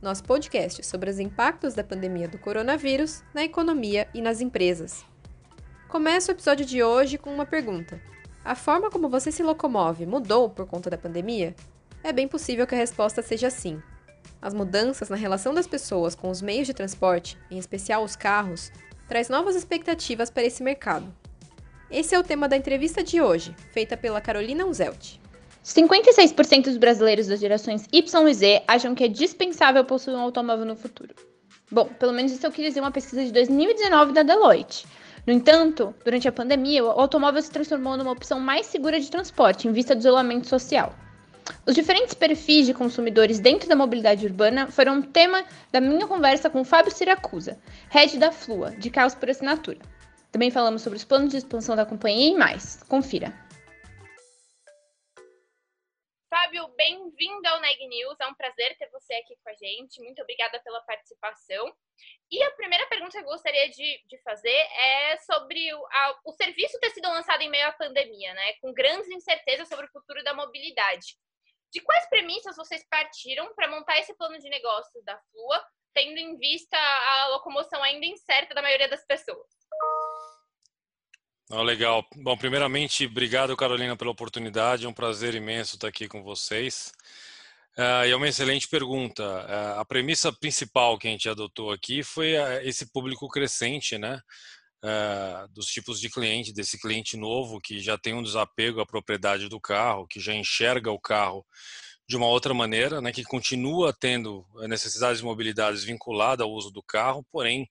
nosso podcast sobre os impactos da pandemia do coronavírus na economia e nas empresas. Começo o episódio de hoje com uma pergunta: A forma como você se locomove mudou por conta da pandemia? É bem possível que a resposta seja sim. As mudanças na relação das pessoas com os meios de transporte, em especial os carros, traz novas expectativas para esse mercado. Esse é o tema da entrevista de hoje, feita pela Carolina Unzelt. 56% dos brasileiros das gerações Y e Z acham que é dispensável possuir um automóvel no futuro. Bom, pelo menos isso é o que dizia uma pesquisa de 2019 da Deloitte. No entanto, durante a pandemia, o automóvel se transformou numa opção mais segura de transporte em vista do isolamento social. Os diferentes perfis de consumidores dentro da mobilidade urbana foram tema da minha conversa com Fábio Siracusa, head da Flua, de carros por assinatura. Também falamos sobre os planos de expansão da companhia e mais. Confira. Fábio, bem-vindo ao Neg News. É um prazer ter você aqui com a gente. Muito obrigada pela participação. E a primeira pergunta que eu gostaria de, de fazer é sobre o, a, o serviço ter sido lançado em meio à pandemia, né? Com grandes incertezas sobre o futuro da mobilidade. De quais premissas vocês partiram para montar esse plano de negócios da Flua, tendo em vista a locomoção ainda incerta da maioria das pessoas? Oh, legal. Bom, primeiramente, obrigado, Carolina, pela oportunidade. É um prazer imenso estar aqui com vocês. Uh, e é uma excelente pergunta. Uh, a premissa principal que a gente adotou aqui foi uh, esse público crescente, né? dos tipos de cliente, desse cliente novo que já tem um desapego à propriedade do carro, que já enxerga o carro de uma outra maneira, né? Que continua tendo necessidades de mobilidade vinculada ao uso do carro, porém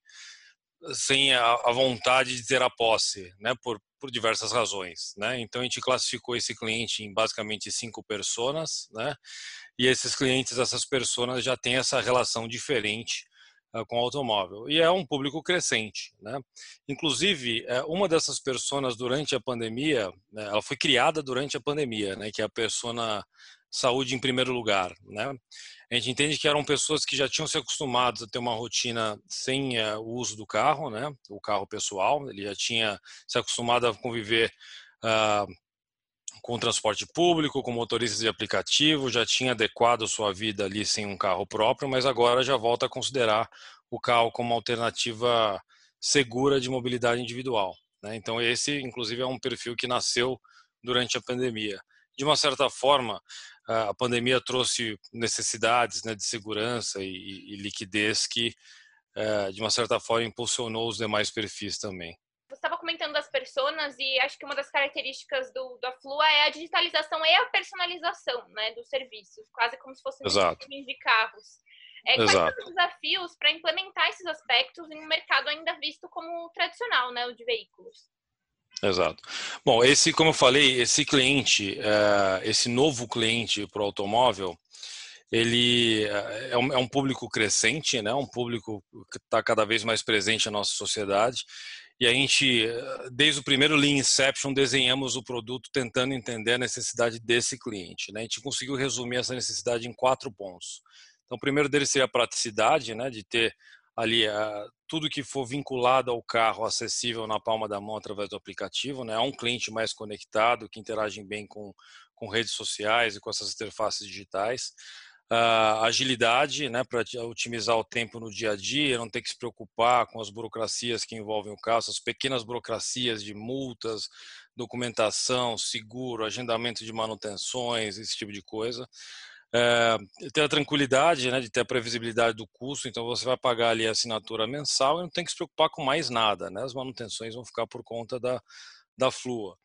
sem a, vontade de ter a posse, né, por, por diversas razões, né. Então a gente classificou esse cliente em basicamente cinco personas, né, e esses clientes, essas pessoas já têm essa relação diferente uh, com o automóvel e é um público crescente, né. Inclusive uh, uma dessas pessoas durante a pandemia, né, ela foi criada durante a pandemia, né, que é a persona saúde em primeiro lugar, né? A gente entende que eram pessoas que já tinham se acostumado a ter uma rotina sem uh, o uso do carro, né? O carro pessoal, ele já tinha se acostumado a conviver uh, com transporte público, com motoristas de aplicativo, já tinha adequado sua vida ali sem um carro próprio, mas agora já volta a considerar o carro como alternativa segura de mobilidade individual. Né? Então esse, inclusive, é um perfil que nasceu durante a pandemia de uma certa forma, a pandemia trouxe necessidades né, de segurança e, e liquidez que, eh, de uma certa forma, impulsionou os demais perfis também. Você estava comentando das personas e acho que uma das características do, da Flua é a digitalização e a personalização né, dos serviços, quase como se fossem de carros. É, quais são os desafios para implementar esses aspectos em um mercado ainda visto como tradicional, né, o de veículos? Exato. Bom, esse, como eu falei, esse cliente, eh, esse novo cliente para o automóvel, ele eh, é um, é um, público crescente, né? Um público que está cada vez mais presente na nossa sociedade. E a gente, eh, desde o primeiro Lean Inception, desenhamos o produto tentando entender a necessidade desse cliente. Né? A gente conseguiu resumir essa necessidade em quatro pontos. Então, o primeiro deles seria a praticidade, né? De ter ali uh, tudo que for vinculado ao carro acessível na palma da mão através do aplicativo, né? Um cliente mais conectado, que interage bem com, com redes sociais e com essas interfaces digitais. Uh, agilidade, né, para otimizar o tempo no dia a dia, não ter que se preocupar com as burocracias que envolvem o carro, as pequenas burocracias de multas, documentação, seguro, agendamento de manutenções, esse tipo de coisa. É, ter a tranquilidade né, de ter a previsibilidade do custo, então você vai pagar ali a assinatura mensal e não tem que se preocupar com mais nada, né? as manutenções vão ficar por conta da, da Flua.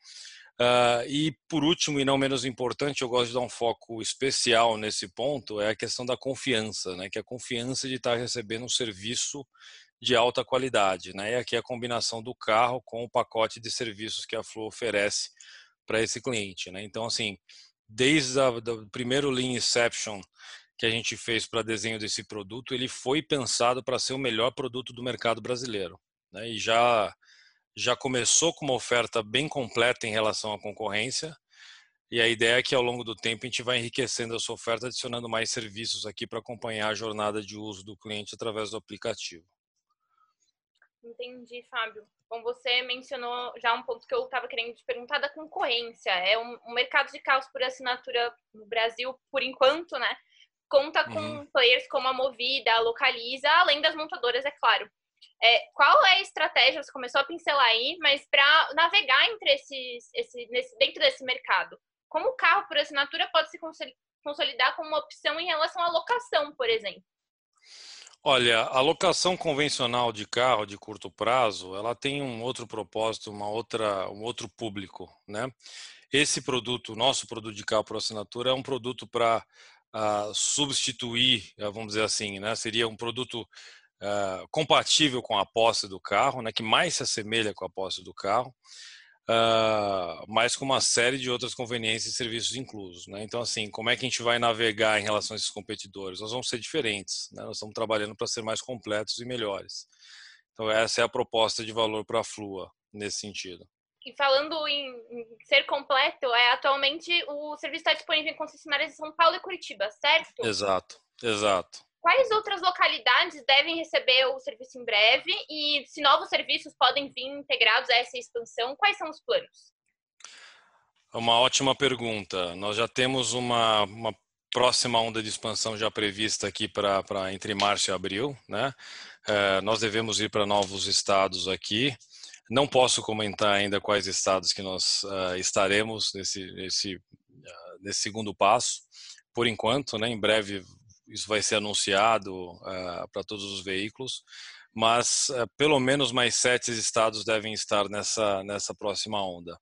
Uh, e por último, e não menos importante, eu gosto de dar um foco especial nesse ponto, é a questão da confiança, né? que é a confiança de estar recebendo um serviço de alta qualidade. Né? E aqui é a combinação do carro com o pacote de serviços que a Flua oferece para esse cliente. Né? Então, assim, desde o primeiro Lean Inception que a gente fez para desenho desse produto, ele foi pensado para ser o melhor produto do mercado brasileiro. né? E já já começou com uma oferta bem completa em relação à concorrência. E a ideia é que ao longo do tempo a gente vai enriquecendo a sua oferta, adicionando mais serviços aqui para acompanhar a jornada de uso do cliente através do aplicativo. Entendi, Fábio. Bom, você mencionou já um ponto que eu estava querendo te perguntar da concorrência. É um, um, mercado de carros por assinatura no Brasil, por enquanto, né? Conta com uhum. players como a Movida, a Localiza, além das montadoras, é claro. É, qual é a estratégia? Você começou a pincelar aí, mas para navegar entre esses, esse, nesse, dentro desse mercado, como o carro por assinatura pode se consolidar como uma opção em relação à locação, por exemplo? Olha, a locação convencional de carro de curto prazo, ela tem um outro propósito, uma outra, um outro público, né? Esse produto, nosso produto de carro por assinatura, é um produto para uh, ah, substituir, uh, vamos dizer assim, né? Seria um produto uh, compatível com a posse do carro, né? Que mais se assemelha com a posse do carro uh, mas com uma série de outras conveniências e serviços inclusos. Né? Então, assim, como é que a gente vai navegar em relação a esses competidores? Nós vamos ser diferentes, né? nós estamos trabalhando para ser mais completos e melhores. Então, essa é a proposta de valor para a Flua, nesse sentido. E falando em, em ser completo, é, atualmente o serviço está disponível em concessionárias de São Paulo e Curitiba, certo? Exato, exato. Quais outras localidades devem receber o serviço em breve e se novos serviços podem vir integrados a essa expansão, quais são os planos? É uma ótima pergunta. Nós já temos uma, uma próxima onda de expansão já prevista aqui para entre março e abril, né? É, nós devemos ir para novos estados aqui. Não posso comentar ainda quais estados que nós uh, estaremos nesse, nesse, uh, nesse segundo passo, por enquanto, né? Em breve isso vai ser anunciado uh, para todos os veículos, mas uh, pelo menos mais sete estados devem estar nessa, nessa próxima onda.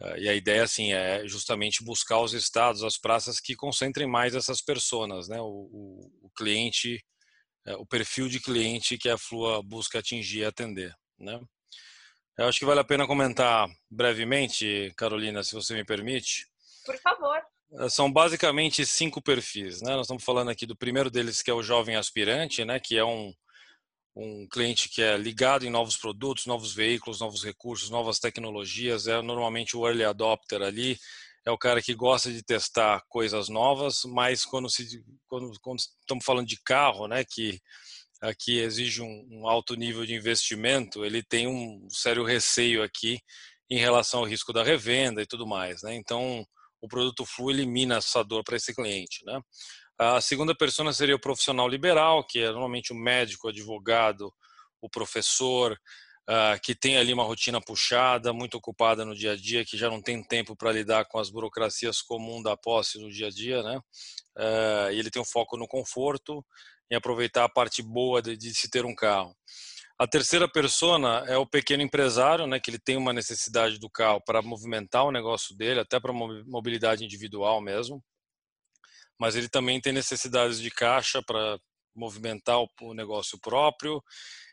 Uh, e a ideia, assim, é justamente buscar os estados, as praças que concentrem mais essas pessoas, né? O, o, o cliente, o perfil de cliente que a Flua busca atingir e atender, né? Eu acho que vale a pena comentar brevemente, Carolina, se você me permite. Por favor. Eh, são basicamente cinco perfis, né? Nós estamos falando aqui do primeiro deles que é o jovem aspirante, né? Que é um um cliente que é ligado em novos produtos, novos veículos, novos recursos, novas tecnologias, é normalmente o early adopter ali, é o cara que gosta de testar coisas novas, mas quando, se, quando, quando estamos falando de carro, né, que aqui exige um, um, alto nível de investimento, ele tem um sério receio aqui em relação ao risco da revenda e tudo mais, né? Então, o produto Flu elimina essa dor para esse cliente. Né? A segunda persona seria o profissional liberal, que é normalmente o médico, o advogado, o professor, uh, que tem ali uma rotina puxada, muito ocupada no dia a dia, que já não tem tempo para lidar com as burocracias comuns da posse no dia a dia, né? Uh, e ele tem um foco no conforto, em aproveitar a parte boa de, de se ter um carro. A terceira persona é o pequeno empresário, né, que ele tem uma necessidade do carro para movimentar o negócio dele, até para mobilidade individual mesmo. Mas ele também tem necessidades de caixa para movimentar o negócio próprio.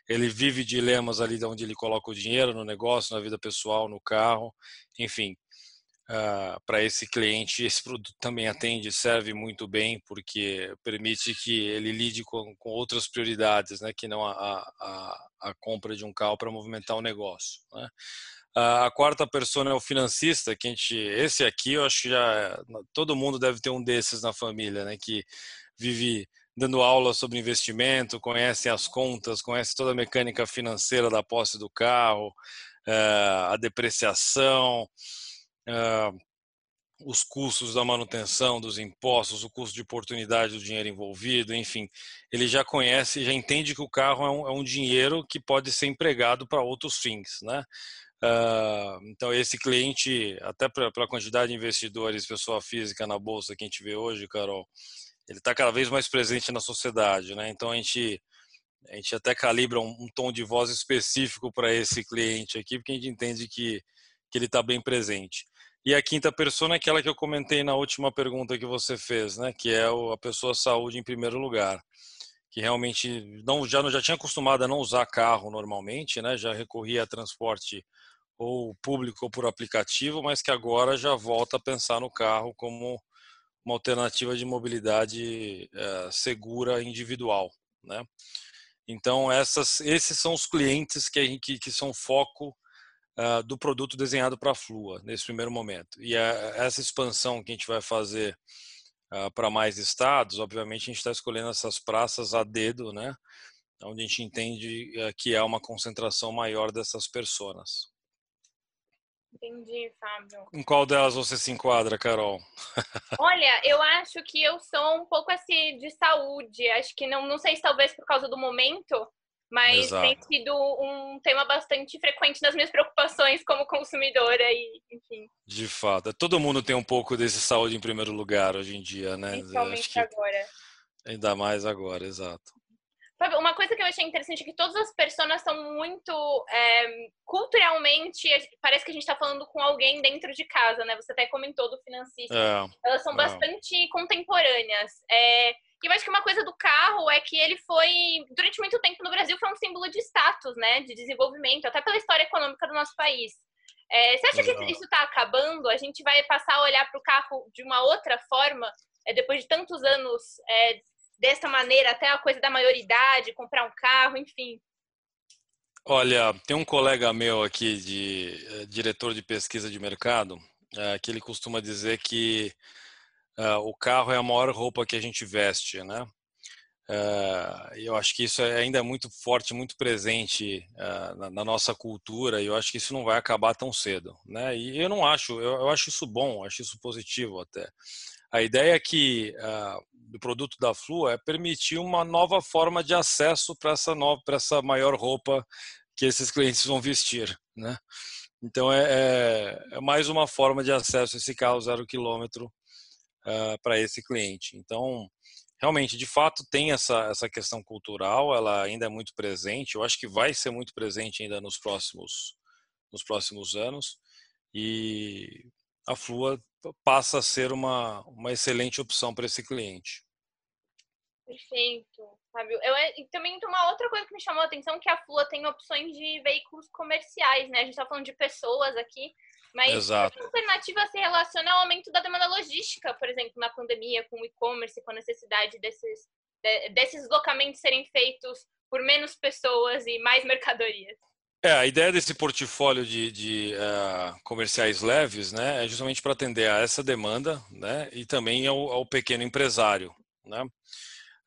Ele vive dilemas ali de onde ele coloca o dinheiro no negócio, na vida pessoal, no carro, enfim uh, ah, para esse cliente, esse produto também atende, serve muito bem, porque permite que ele lide com, com outras prioridades, né, que não a, a, a compra de um carro para movimentar o negócio. Né. A quarta pessoa é o financista, que a gente, esse aqui eu acho que já todo mundo deve ter um desses na família, né, que vive dando aula sobre investimento, conhece as contas, conhece toda a mecânica financeira da posse do carro, eh, a depreciação, uh, os custos da manutenção, dos impostos, o custo de oportunidade do dinheiro envolvido, enfim, ele já conhece, já entende que o carro é um, é um dinheiro que pode ser empregado para outros fins, né? Uh, então esse cliente, até pela quantidade de investidores, pessoa física na bolsa que a gente vê hoje, Carol, ele está cada vez mais presente na sociedade, né? Então a gente a gente até calibra um, um tom de voz específico para esse cliente aqui, porque a gente entende que que ele está bem presente. E a quinta persona é aquela que eu comentei na última pergunta que você fez, né? Que é a pessoa saúde em primeiro lugar, que realmente não já já tinha acostumado a não usar carro normalmente, né? Já recorria a transporte ou público ou por aplicativo, mas que agora já volta a pensar no carro como uma alternativa de mobilidade é, segura individual, né? Então, essas, esses são os clientes que, que, que são foco uh, do produto desenhado para a Flua, nesse primeiro momento. E a, essa expansão que a gente vai fazer uh, para mais estados, obviamente a gente está escolhendo essas praças a dedo, né? onde a gente entende uh, que há uma concentração maior dessas pessoas. Entendi, Fábio. Em qual delas você se enquadra, Carol? Olha, eu acho que eu sou um pouco assim de saúde. Acho que não, não sei se talvez por causa do momento, mas Exato. tem sido um tema bastante frequente nas minhas preocupações como consumidora e, enfim. De fato, todo mundo tem um pouco desse saúde em primeiro lugar hoje em dia, né? Principalmente agora. Ainda mais agora, exato. Uma coisa que eu achei interessante é que todas as pessoas são muito é, culturalmente. Parece que a gente está falando com alguém dentro de casa, né? Você até comentou do financista. É, Elas são é. bastante contemporâneas. É, e eu acho que uma coisa do carro é que ele foi, durante muito tempo no Brasil, foi um símbolo de status, né? De desenvolvimento, até pela história econômica do nosso país. É, você acha que isso está acabando? A gente vai passar a olhar para o carro de uma outra forma, é, depois de tantos anos é, dessa maneira, até a coisa da maioridade, comprar um carro, enfim. Olha, tem um colega meu aqui, de é, diretor de pesquisa de mercado, é, que ele costuma dizer que é, o carro é a maior roupa que a gente veste, né? eu acho que isso é ainda é muito forte, muito presente na, na, nossa cultura e eu acho que isso não vai acabar tão cedo, né? E eu não acho, eu, eu acho isso bom, acho isso positivo até. A ideia é que uh, do produto da Flua é permitir uma nova forma de acesso para essa nova, para essa maior roupa que esses clientes vão vestir, né? Então é, é, é mais uma forma de acesso a esse carro zero quilômetro uh, para esse cliente. Então realmente, de fato, tem essa essa questão cultural, ela ainda é muito presente. Eu acho que vai ser muito presente ainda nos próximos nos próximos anos e a Flua passa a ser uma, uma excelente opção para esse cliente. Perfeito, Fábio. Eu, e também uma outra coisa que me chamou a atenção, que a Flua tem opções de veículos comerciais, né? A gente está falando de pessoas aqui, mas Exato. a alternativa se relaciona ao aumento da demanda logística, por exemplo, na pandemia, com o e-commerce, com a necessidade desses, desses deslocamentos serem feitos por menos pessoas e mais mercadorias. É, a ideia desse portfólio de, de uh, comerciais leves né, é justamente para atender a essa demanda né, e também ao, ao pequeno empresário. Né?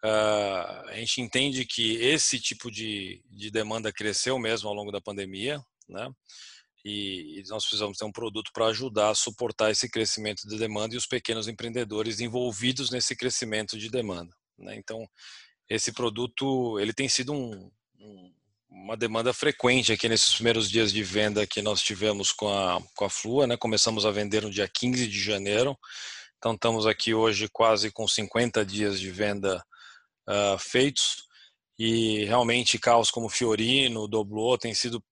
Uh, a gente entende que esse tipo de, de demanda cresceu mesmo ao longo da pandemia, né? E, nós precisamos ter um produto para ajudar a suportar esse crescimento de demanda e os pequenos empreendedores envolvidos nesse crescimento de demanda. Né? Então, esse produto ele tem sido um, um uma demanda frequente aqui nesses primeiros dias de venda que nós tivemos com a, com a Flua, né? Começamos a vender no dia 15 de janeiro, então estamos aqui hoje quase com 50 dias de venda uh, feitos e realmente carros como Fiorino, Doblô têm sido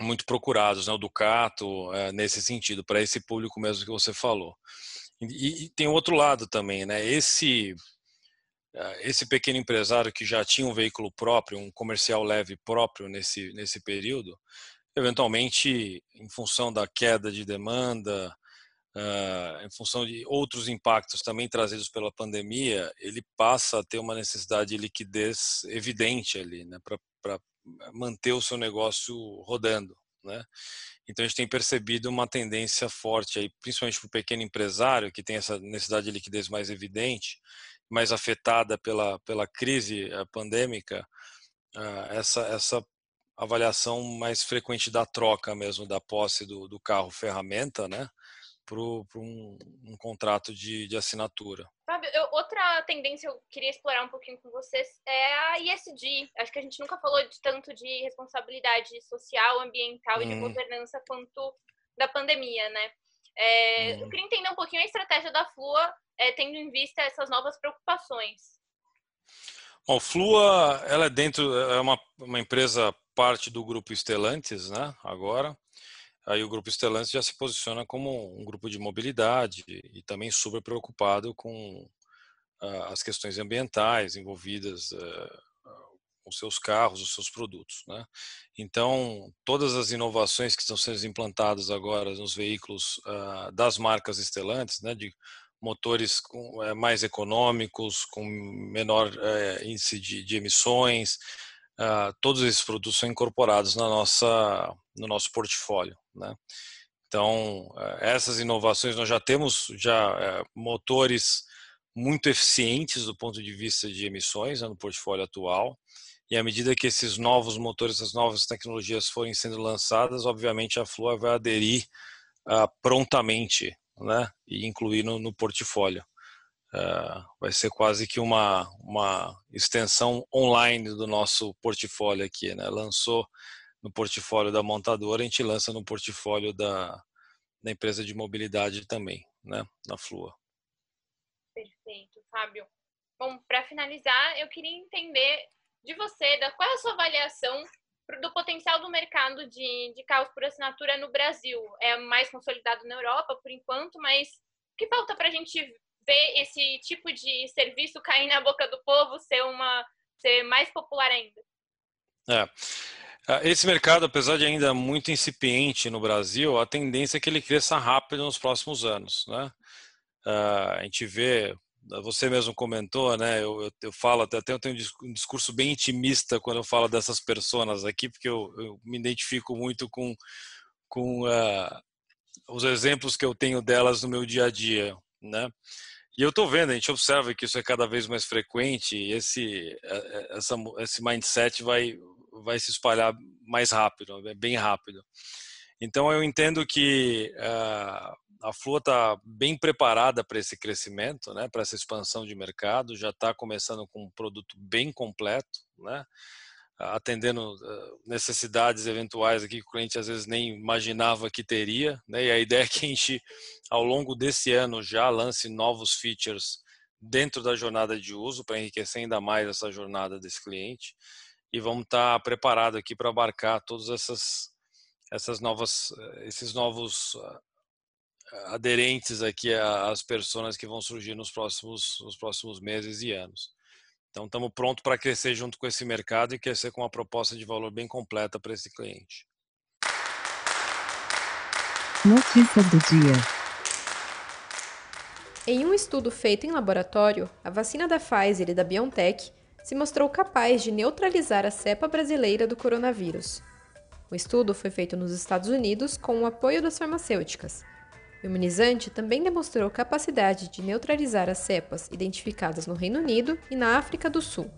muito procurados, né? O Ducato, uh, nesse sentido, para esse público mesmo que você falou. E, e tem outro lado também, né? Esse ah, esse pequeno empresário que já tinha um veículo próprio, um comercial leve próprio nesse, nesse período, eventualmente, em função da queda de demanda, uh, em função de outros impactos também trazidos pela pandemia, ele passa a ter uma necessidade de liquidez evidente ali, né, para manter o seu negócio rodando. Né? Então a gente tem percebido uma tendência forte aí, principalmente para o pequeno empresário que tem essa necessidade de liquidez mais evidente, mais afetada pela, pela crise eh, pandêmica, ah, essa, essa avaliação mais frequente da troca mesmo da posse do, do carro ferramenta, né, para um, um, contrato de, de assinatura. Fábio, eu, outra tendência eu queria explorar um pouquinho com vocês é a ISD. Acho que a gente nunca falou de tanto de responsabilidade social, ambiental hum. e de uhum. governança quanto da pandemia, né? É, hum. Eu uhum. queria entender um pouquinho a estratégia da Flua é, tendo em vista essas novas preocupações? Bom, Flua, ela é dentro, é uma, uma empresa parte do grupo Stellantis, né? Agora, aí o grupo Stellantis já se posiciona como um grupo de mobilidade e também super preocupado com uh, as questões ambientais envolvidas uh, com seus carros, os seus produtos, né? Então, todas as inovações que estão sendo implantadas agora nos veículos uh, das marcas Stellantis, né? De motores com, é, mais econômicos, com menor é, índice de, de, emissões, todos esses produtos são incorporados na nossa, no nosso portfólio. Né? Então, uh, essas inovações, nós já temos já uh, motores muito eficientes do ponto de vista de emissões né, no portfólio atual. E à medida que esses novos motores, essas novas tecnologias forem sendo lançadas, obviamente a Flua vai aderir uh, prontamente né, e incluir no, no portfólio. Uh, vai ser quase que uma, uma extensão online do nosso portfólio aqui. Né? Lançou no portfólio da montadora, a gente lança no portfólio da, da empresa de mobilidade também, né? na Flua. Perfeito, Fábio. Bom, para finalizar, eu queria entender de você, da, qual é a sua avaliação do potencial do mercado de, de carros por assinatura no Brasil? É mais consolidado na Europa, por enquanto, mas o que falta para a gente ver esse tipo de serviço cair na boca do povo, ser, uma, ser mais popular ainda? É. Ah, esse mercado, apesar de ainda muito incipiente no Brasil, a tendência é que ele cresça rápido nos próximos anos. Né? Uh, a gente vê você mesmo comentou, né? Eu, eu, eu falo até, eu tenho um discurso bem intimista quando eu falo dessas pessoas aqui, porque eu, eu me identifico muito com, com uh, os exemplos que eu tenho delas no meu dia a dia, né? E eu estou vendo, a gente observa que isso é cada vez mais frequente, esse, eh, eh, essa, esse mindset vai, vai se espalhar mais rápido, bem rápido. Então eu entendo que uh, a Flua está bem preparada para esse crescimento, né, para essa expansão de mercado, já está começando com um produto bem completo, né, atendendo necessidades eventuais aqui que o cliente às vezes nem imaginava que teria, né, e a ideia é que a gente, ao longo desse ano, já lance novos features dentro da jornada de uso para enriquecer ainda mais essa jornada desse cliente e vamos estar tá preparados aqui para abarcar todas essas essas novas esses novos aderentes aqui às pessoas que vão surgir nos próximos, nos próximos meses e anos. Então, estamos prontos para crescer junto com esse mercado e crescer com uma proposta de valor bem completa para esse cliente. Notícias do dia. Em um estudo feito em laboratório, a vacina da Pfizer e da BioNTech se mostrou capaz de neutralizar a cepa brasileira do coronavírus. O estudo foi feito nos Estados Unidos com o apoio das farmacêuticas o imunizante também demonstrou capacidade de neutralizar as cepas identificadas no Reino Unido e na África do Sul.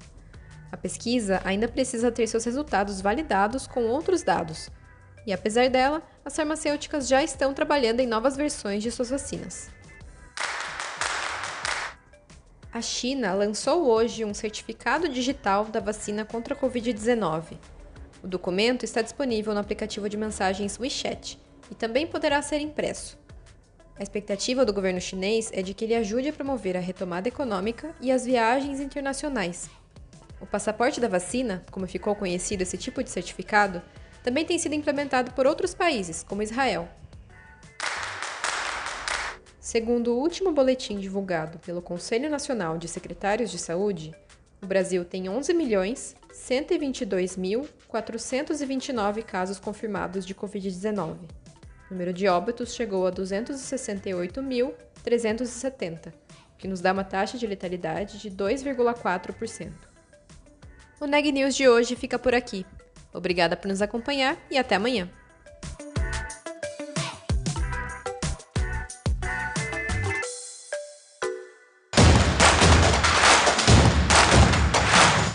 A pesquisa ainda precisa ter seus resultados validados com outros dados, e apesar dela, as farmacêuticas já estão trabalhando em novas versões de suas vacinas. A China lançou hoje um certificado digital da vacina contra a Covid-19. O documento está disponível no aplicativo de mensagens WeChat e também poderá ser impresso. A expectativa do governo chinês é de que ele ajude a promover a retomada econômica e as viagens internacionais. O passaporte da vacina, como ficou conhecido esse tipo de certificado, também tem sido implementado por outros países, como Israel. Segundo o último boletim divulgado pelo Conselho Nacional de Secretários de Saúde, o Brasil tem 11.122.429 casos confirmados de Covid-19. O número de óbitos chegou a 268.370, o que nos dá uma taxa de letalidade de 2,4%. O Neg News de hoje fica por aqui. Obrigada por nos acompanhar e até amanhã.